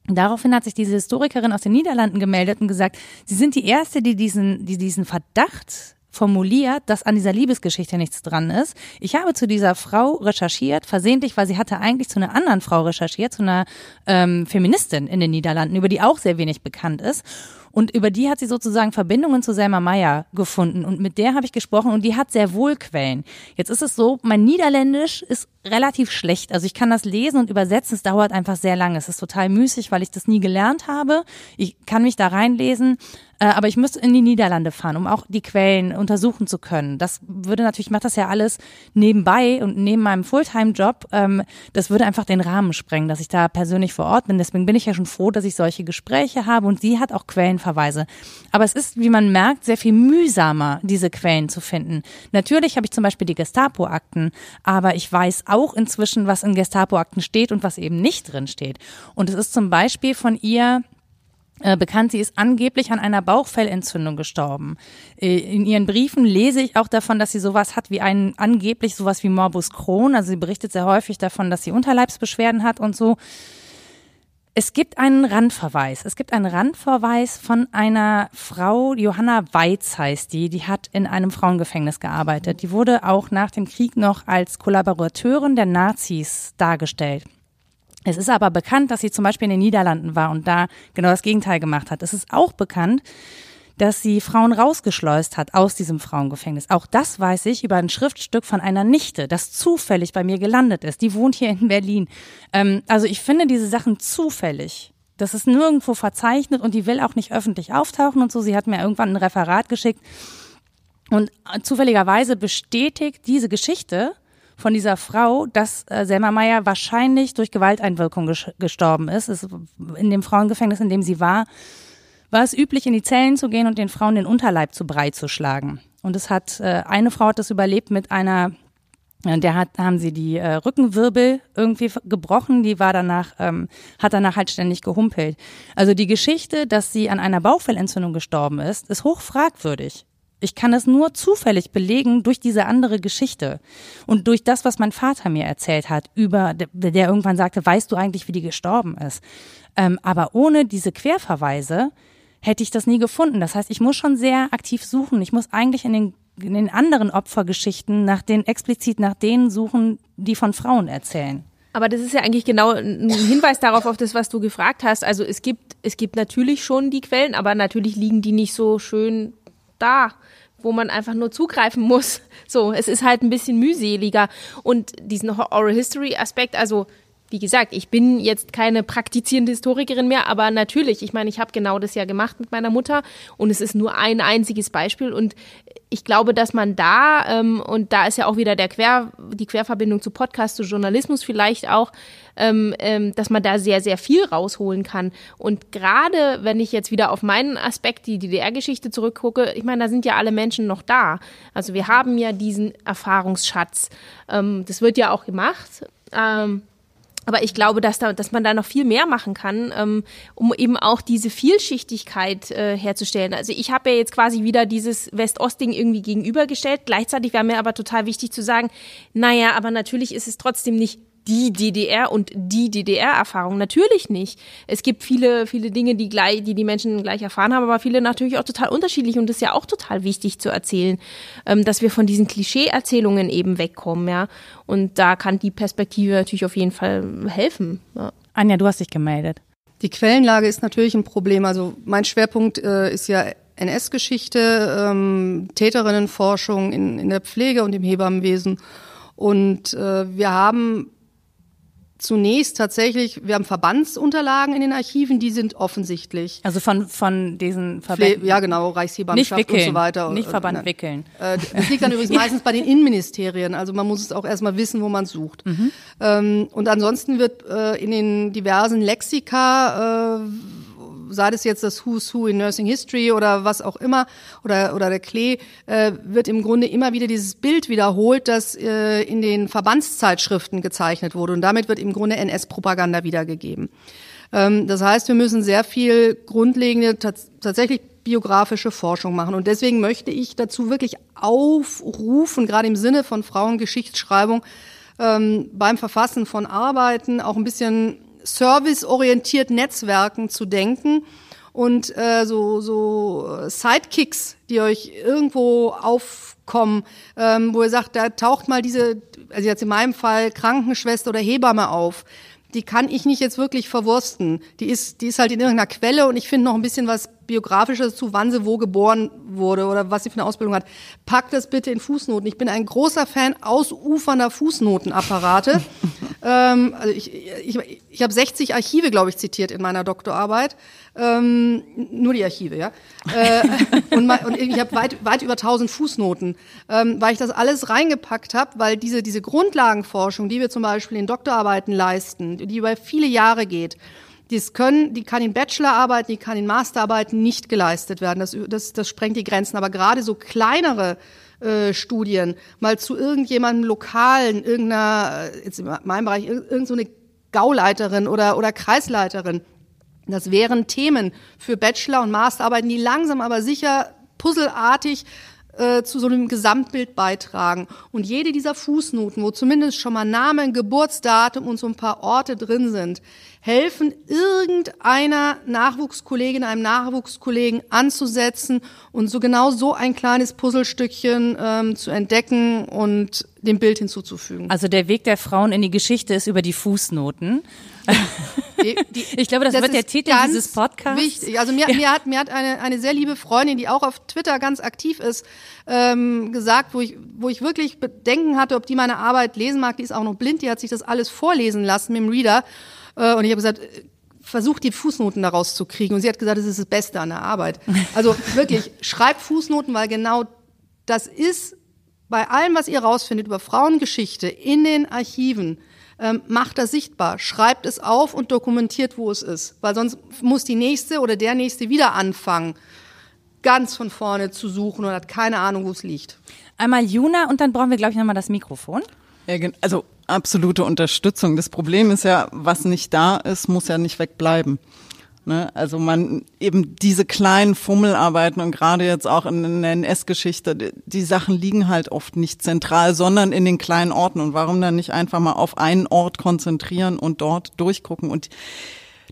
Daraufhin hat sich diese Historikerin aus den Niederlanden gemeldet und gesagt, sie sind die erste, die diesen, die diesen Verdacht formuliert, dass an dieser Liebesgeschichte nichts dran ist. Ich habe zu dieser Frau recherchiert, versehentlich, weil sie hatte eigentlich zu einer anderen Frau recherchiert, zu einer ähm, Feministin in den Niederlanden, über die auch sehr wenig bekannt ist. Und über die hat sie sozusagen Verbindungen zu Selma Meyer gefunden. Und mit der habe ich gesprochen und die hat sehr wohl Quellen. Jetzt ist es so, mein Niederländisch ist relativ schlecht. Also ich kann das lesen und übersetzen. Es dauert einfach sehr lange. Es ist total müßig, weil ich das nie gelernt habe. Ich kann mich da reinlesen. Äh, aber ich müsste in die Niederlande fahren, um auch die Quellen untersuchen zu können. Das würde natürlich, ich mache das ja alles nebenbei und neben meinem Fulltime-Job. Ähm, das würde einfach den Rahmen sprengen, dass ich da persönlich vor Ort bin. Deswegen bin ich ja schon froh, dass ich solche Gespräche habe und sie hat auch Quellenverweise. Aber es ist, wie man merkt, sehr viel mühsamer, diese Quellen zu finden. Natürlich habe ich zum Beispiel die Gestapo-Akten, aber ich weiß auch inzwischen, was in Gestapo-Akten steht und was eben nicht drin steht. Und es ist zum Beispiel von ihr äh, bekannt, sie ist angeblich an einer Bauchfellentzündung gestorben. Äh, in ihren Briefen lese ich auch davon, dass sie sowas hat wie einen angeblich sowas wie Morbus Crohn. Also sie berichtet sehr häufig davon, dass sie Unterleibsbeschwerden hat und so. Es gibt einen Randverweis. Es gibt einen Randverweis von einer Frau, Johanna Weiz heißt die, die hat in einem Frauengefängnis gearbeitet. Die wurde auch nach dem Krieg noch als Kollaborateurin der Nazis dargestellt. Es ist aber bekannt, dass sie zum Beispiel in den Niederlanden war und da genau das Gegenteil gemacht hat. Es ist auch bekannt, dass sie Frauen rausgeschleust hat aus diesem Frauengefängnis. Auch das weiß ich über ein Schriftstück von einer Nichte, das zufällig bei mir gelandet ist. Die wohnt hier in Berlin. Ähm, also ich finde diese Sachen zufällig. Das ist nirgendwo verzeichnet und die will auch nicht öffentlich auftauchen und so. Sie hat mir irgendwann ein Referat geschickt und zufälligerweise bestätigt diese Geschichte von dieser Frau, dass äh, Selma Meyer wahrscheinlich durch Gewalteinwirkung ges gestorben ist. Es, in dem Frauengefängnis, in dem sie war, war es üblich, in die Zellen zu gehen und den Frauen den Unterleib zu Brei zu schlagen. Und es hat, äh, eine Frau hat das überlebt mit einer äh, der hat, haben sie die äh, Rückenwirbel irgendwie gebrochen, die war danach, ähm, hat danach halt ständig gehumpelt. Also die Geschichte, dass sie an einer Bauchfellentzündung gestorben ist, ist hoch fragwürdig. Ich kann es nur zufällig belegen durch diese andere Geschichte und durch das, was mein Vater mir erzählt hat, über der irgendwann sagte, weißt du eigentlich, wie die gestorben ist? Ähm, aber ohne diese Querverweise hätte ich das nie gefunden. Das heißt, ich muss schon sehr aktiv suchen. Ich muss eigentlich in den, in den anderen Opfergeschichten nach den explizit nach denen suchen, die von Frauen erzählen. Aber das ist ja eigentlich genau ein Hinweis darauf, auf das, was du gefragt hast. Also es gibt, es gibt natürlich schon die Quellen, aber natürlich liegen die nicht so schön da wo man einfach nur zugreifen muss. So, es ist halt ein bisschen mühseliger. Und diesen Oral History Aspekt, also wie gesagt, ich bin jetzt keine praktizierende Historikerin mehr, aber natürlich, ich meine, ich habe genau das ja gemacht mit meiner Mutter und es ist nur ein einziges Beispiel und ich glaube, dass man da, ähm, und da ist ja auch wieder der Quer, die Querverbindung zu Podcast, zu Journalismus vielleicht auch, ähm, ähm, dass man da sehr, sehr viel rausholen kann. Und gerade wenn ich jetzt wieder auf meinen Aspekt, die DDR-Geschichte zurückgucke, ich meine, da sind ja alle Menschen noch da. Also wir haben ja diesen Erfahrungsschatz. Ähm, das wird ja auch gemacht. Aber ich glaube, dass, da, dass man da noch viel mehr machen kann, ähm, um eben auch diese Vielschichtigkeit äh, herzustellen. Also ich habe ja jetzt quasi wieder dieses West-Ost-Ding irgendwie gegenübergestellt. Gleichzeitig wäre mir aber total wichtig zu sagen, naja, aber natürlich ist es trotzdem nicht die DDR und die DDR-Erfahrung. Natürlich nicht. Es gibt viele, viele Dinge, die gleich, die die Menschen gleich erfahren haben, aber viele natürlich auch total unterschiedlich und das ist ja auch total wichtig zu erzählen, ähm, dass wir von diesen Klischee-Erzählungen eben wegkommen, ja. Und da kann die Perspektive natürlich auf jeden Fall helfen. Ja. Anja, du hast dich gemeldet. Die Quellenlage ist natürlich ein Problem. Also mein Schwerpunkt äh, ist ja NS-Geschichte, ähm, Täterinnenforschung in, in der Pflege und im Hebammenwesen. Und äh, wir haben zunächst tatsächlich, wir haben Verbandsunterlagen in den Archiven, die sind offensichtlich. Also von, von diesen Verbänden. Ja, genau, Reichshebammenschaft und so weiter. Nicht Verband wickeln. Äh, das liegt dann übrigens <laughs> meistens bei den Innenministerien. Also man muss es auch erstmal wissen, wo man sucht. Mhm. Ähm, und ansonsten wird äh, in den diversen Lexika äh, sei das jetzt das Who's Who in Nursing History oder was auch immer, oder, oder der Klee, äh, wird im Grunde immer wieder dieses Bild wiederholt, das äh, in den Verbandszeitschriften gezeichnet wurde. Und damit wird im Grunde NS-Propaganda wiedergegeben. Ähm, das heißt, wir müssen sehr viel grundlegende, tatsächlich biografische Forschung machen. Und deswegen möchte ich dazu wirklich aufrufen, gerade im Sinne von Frauengeschichtsschreibung, ähm, beim Verfassen von Arbeiten auch ein bisschen serviceorientiert Netzwerken zu denken und äh, so, so Sidekicks, die euch irgendwo aufkommen, ähm, wo ihr sagt, da taucht mal diese, also jetzt in meinem Fall Krankenschwester oder Hebamme auf. Die kann ich nicht jetzt wirklich verwursten. Die ist, die ist halt in irgendeiner Quelle und ich finde noch ein bisschen was biografisches zu, wann sie wo geboren wurde oder was sie für eine Ausbildung hat. Packt das bitte in Fußnoten. Ich bin ein großer Fan ausufernder Fußnotenapparate. <laughs> ähm, also ich, ich, ich habe 60 Archive, glaube ich, zitiert in meiner Doktorarbeit. Ähm, nur die Archive, ja. Äh, und, und, ich habe weit, weit über 1000 Fußnoten, ähm, weil ich das alles reingepackt habe, weil diese, diese Grundlagenforschung, die wir zum Beispiel in Doktorarbeiten leisten, die über viele Jahre geht, dies können, die kann in Bachelorarbeiten, die kann in Masterarbeiten nicht geleistet werden. Das, das, das sprengt die Grenzen. Aber gerade so kleinere äh, Studien, mal zu irgendjemandem Lokalen, irgendeiner, äh, jetzt in meinem Bereich, irgendeine Gauleiterin oder, oder Kreisleiterin, das wären Themen für Bachelor- und Masterarbeiten, die langsam aber sicher puzzelartig äh, zu so einem Gesamtbild beitragen. Und jede dieser Fußnoten, wo zumindest schon mal Name, Geburtsdatum und so ein paar Orte drin sind, helfen irgendeiner Nachwuchskollegin, einem Nachwuchskollegen anzusetzen und so genau so ein kleines Puzzlestückchen ähm, zu entdecken und dem Bild hinzuzufügen. Also der Weg der Frauen in die Geschichte ist über die Fußnoten. Die, die, <laughs> ich glaube, das, das wird der Titel dieses Podcasts. Wichtig. Also mir, ja. mir hat, mir hat eine, eine sehr liebe Freundin, die auch auf Twitter ganz aktiv ist, ähm, gesagt, wo ich, wo ich wirklich Bedenken hatte, ob die meine Arbeit lesen mag. Die ist auch noch blind, die hat sich das alles vorlesen lassen mit dem Reader. Äh, und ich habe gesagt, versucht die Fußnoten daraus zu kriegen. Und sie hat gesagt, das ist das Beste an der Arbeit. Also wirklich, <laughs> schreibt Fußnoten, weil genau das ist bei allem, was ihr rausfindet über Frauengeschichte in den Archiven, ähm, macht das sichtbar, schreibt es auf und dokumentiert, wo es ist. Weil sonst muss die nächste oder der nächste wieder anfangen, ganz von vorne zu suchen und hat keine Ahnung, wo es liegt. Einmal Juna und dann brauchen wir, glaube ich, nochmal das Mikrofon. Also absolute Unterstützung. Das Problem ist ja, was nicht da ist, muss ja nicht wegbleiben. Ne? Also man eben diese kleinen Fummelarbeiten und gerade jetzt auch in der NS-Geschichte, die, die Sachen liegen halt oft nicht zentral, sondern in den kleinen Orten. Und warum dann nicht einfach mal auf einen Ort konzentrieren und dort durchgucken? Und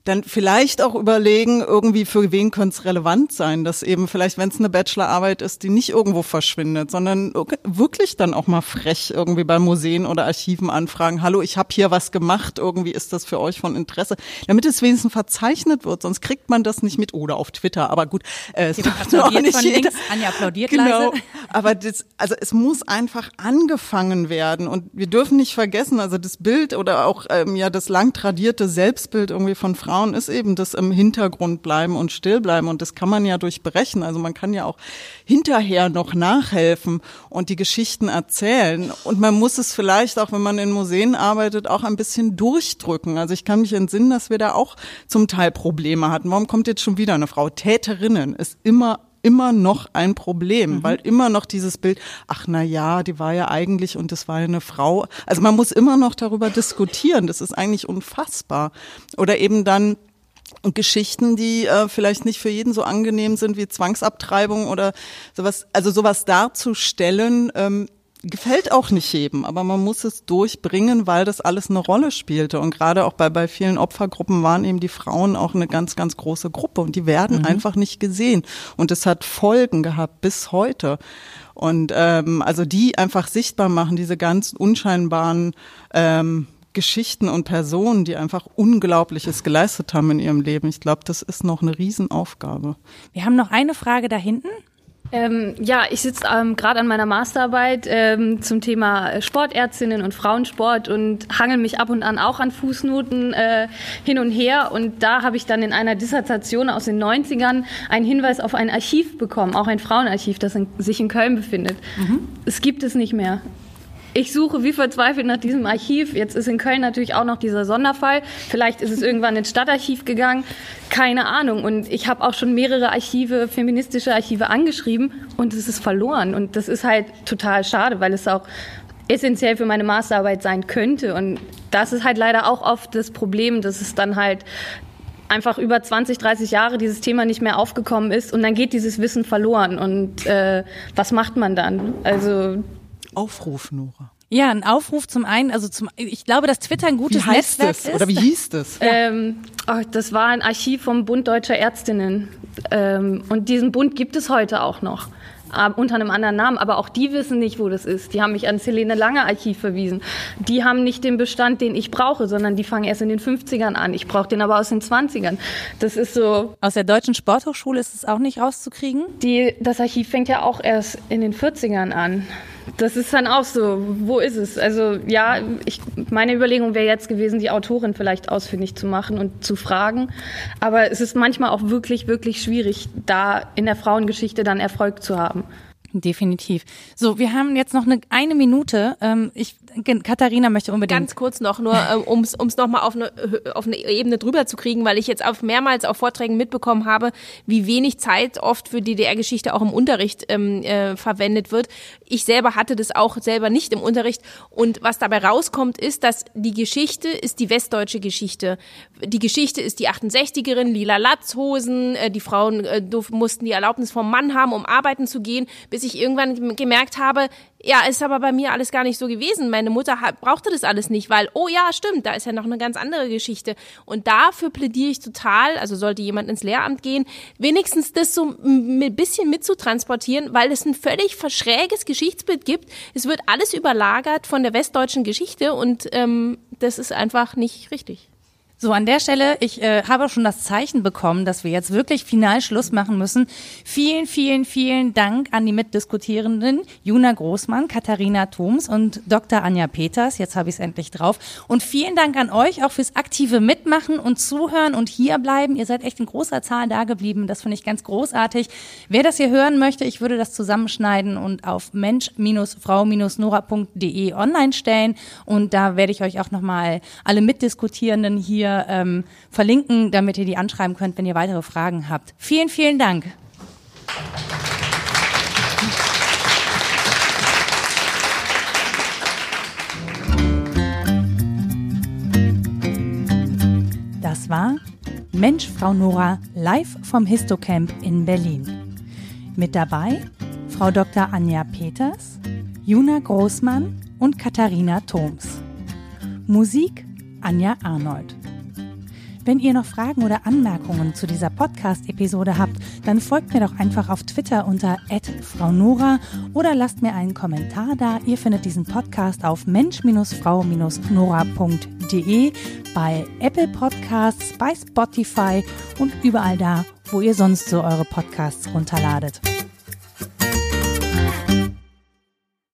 dann vielleicht auch überlegen, irgendwie für wen könnte es relevant sein, dass eben vielleicht, wenn es eine Bachelorarbeit ist, die nicht irgendwo verschwindet, sondern wirklich dann auch mal frech irgendwie bei Museen oder Archiven anfragen, hallo, ich habe hier was gemacht, irgendwie ist das für euch von Interesse, damit es wenigstens verzeichnet wird, sonst kriegt man das nicht mit oder auf Twitter, aber gut, äh, es auch nicht jeder. Anja applaudiert genau, leise. aber das, also es muss einfach angefangen werden und wir dürfen nicht vergessen, also das Bild oder auch ähm, ja das lang tradierte Selbstbild irgendwie von Frauen Frauen ist eben das im Hintergrund bleiben und still bleiben. Und das kann man ja durchbrechen. Also man kann ja auch hinterher noch nachhelfen und die Geschichten erzählen. Und man muss es vielleicht auch, wenn man in Museen arbeitet, auch ein bisschen durchdrücken. Also ich kann mich entsinnen, dass wir da auch zum Teil Probleme hatten. Warum kommt jetzt schon wieder eine Frau? Täterinnen ist immer immer noch ein Problem, mhm. weil immer noch dieses Bild, ach na ja, die war ja eigentlich und das war ja eine Frau. Also man muss immer noch darüber diskutieren. Das ist eigentlich unfassbar. Oder eben dann Geschichten, die äh, vielleicht nicht für jeden so angenehm sind wie Zwangsabtreibung oder sowas. Also sowas darzustellen, ähm, gefällt auch nicht jedem, aber man muss es durchbringen, weil das alles eine Rolle spielte. Und gerade auch bei, bei vielen Opfergruppen waren eben die Frauen auch eine ganz, ganz große Gruppe und die werden mhm. einfach nicht gesehen. Und es hat Folgen gehabt bis heute. Und ähm, also die einfach sichtbar machen, diese ganz unscheinbaren ähm, Geschichten und Personen, die einfach Unglaubliches geleistet haben in ihrem Leben. Ich glaube, das ist noch eine Riesenaufgabe. Wir haben noch eine Frage da hinten. Ähm, ja, ich sitze ähm, gerade an meiner Masterarbeit ähm, zum Thema Sportärztinnen und Frauensport und hangel mich ab und an auch an Fußnoten äh, hin und her. Und da habe ich dann in einer Dissertation aus den 90ern einen Hinweis auf ein Archiv bekommen, auch ein Frauenarchiv, das in, sich in Köln befindet. Mhm. Es gibt es nicht mehr. Ich suche wie verzweifelt nach diesem Archiv. Jetzt ist in Köln natürlich auch noch dieser Sonderfall. Vielleicht ist es irgendwann ins Stadtarchiv gegangen. Keine Ahnung. Und ich habe auch schon mehrere Archive, feministische Archive angeschrieben und es ist verloren. Und das ist halt total schade, weil es auch essentiell für meine Masterarbeit sein könnte. Und das ist halt leider auch oft das Problem, dass es dann halt einfach über 20, 30 Jahre dieses Thema nicht mehr aufgekommen ist und dann geht dieses Wissen verloren. Und äh, was macht man dann? Also Aufruf, Nora. Ja, ein Aufruf zum einen, also zum, ich glaube, dass Twitter ein gutes wie heißt Netzwerk es? ist. Oder wie hieß das? <laughs> Ähm, oh, das war ein Archiv vom Bund Deutscher Ärztinnen. Ähm, und diesen Bund gibt es heute auch noch. Uh, unter einem anderen Namen, aber auch die wissen nicht, wo das ist. Die haben mich ans Helene Lange Archiv verwiesen. Die haben nicht den Bestand, den ich brauche, sondern die fangen erst in den 50ern an. Ich brauche den aber aus den 20ern. Das ist so. Aus der Deutschen Sporthochschule ist es auch nicht rauszukriegen? Die, das Archiv fängt ja auch erst in den 40ern an das ist dann auch so, wo ist es? Also ja, ich, meine Überlegung wäre jetzt gewesen, die Autorin vielleicht ausfindig zu machen und zu fragen. Aber es ist manchmal auch wirklich, wirklich schwierig, da in der Frauengeschichte dann Erfolg zu haben. Definitiv. So, wir haben jetzt noch eine, eine Minute. Ähm, ich, Katharina möchte unbedingt. Ganz kurz noch, nur äh, um es nochmal auf eine, auf eine Ebene drüber zu kriegen, weil ich jetzt auf mehrmals auf Vorträgen mitbekommen habe, wie wenig Zeit oft für DDR-Geschichte auch im Unterricht ähm, äh, verwendet wird. Ich selber hatte das auch selber nicht im Unterricht. Und was dabei rauskommt, ist, dass die Geschichte ist die westdeutsche Geschichte. Die Geschichte ist die 68erin, lila Latzhosen, äh, die Frauen äh, mussten die Erlaubnis vom Mann haben, um arbeiten zu gehen, bis ich irgendwann gemerkt habe, ja, ist aber bei mir alles gar nicht so gewesen. Meine Mutter brauchte das alles nicht, weil, oh ja, stimmt, da ist ja noch eine ganz andere Geschichte. Und dafür plädiere ich total, also sollte jemand ins Lehramt gehen, wenigstens das so ein bisschen mitzutransportieren, weil es ein völlig verschräges Geschichtsbild gibt. Es wird alles überlagert von der westdeutschen Geschichte und ähm, das ist einfach nicht richtig. So, an der Stelle, ich äh, habe schon das Zeichen bekommen, dass wir jetzt wirklich final Schluss machen müssen. Vielen, vielen, vielen Dank an die Mitdiskutierenden Juna Großmann, Katharina Thoms und Dr. Anja Peters. Jetzt habe ich es endlich drauf. Und vielen Dank an euch auch fürs aktive Mitmachen und Zuhören und hier bleiben. Ihr seid echt in großer Zahl da geblieben. Das finde ich ganz großartig. Wer das hier hören möchte, ich würde das zusammenschneiden und auf mensch-frau-nora.de online stellen. Und da werde ich euch auch nochmal alle Mitdiskutierenden hier hier ähm, verlinken, damit ihr die anschreiben könnt, wenn ihr weitere Fragen habt. Vielen, vielen Dank. Das war Mensch, Frau Nora live vom Histocamp in Berlin. Mit dabei Frau Dr. Anja Peters, Juna Großmann und Katharina Thoms. Musik Anja Arnold. Wenn ihr noch Fragen oder Anmerkungen zu dieser Podcast-Episode habt, dann folgt mir doch einfach auf Twitter unter @fraunora oder lasst mir einen Kommentar da. Ihr findet diesen Podcast auf mensch-frau-nora.de, bei Apple Podcasts, bei Spotify und überall da, wo ihr sonst so eure Podcasts runterladet.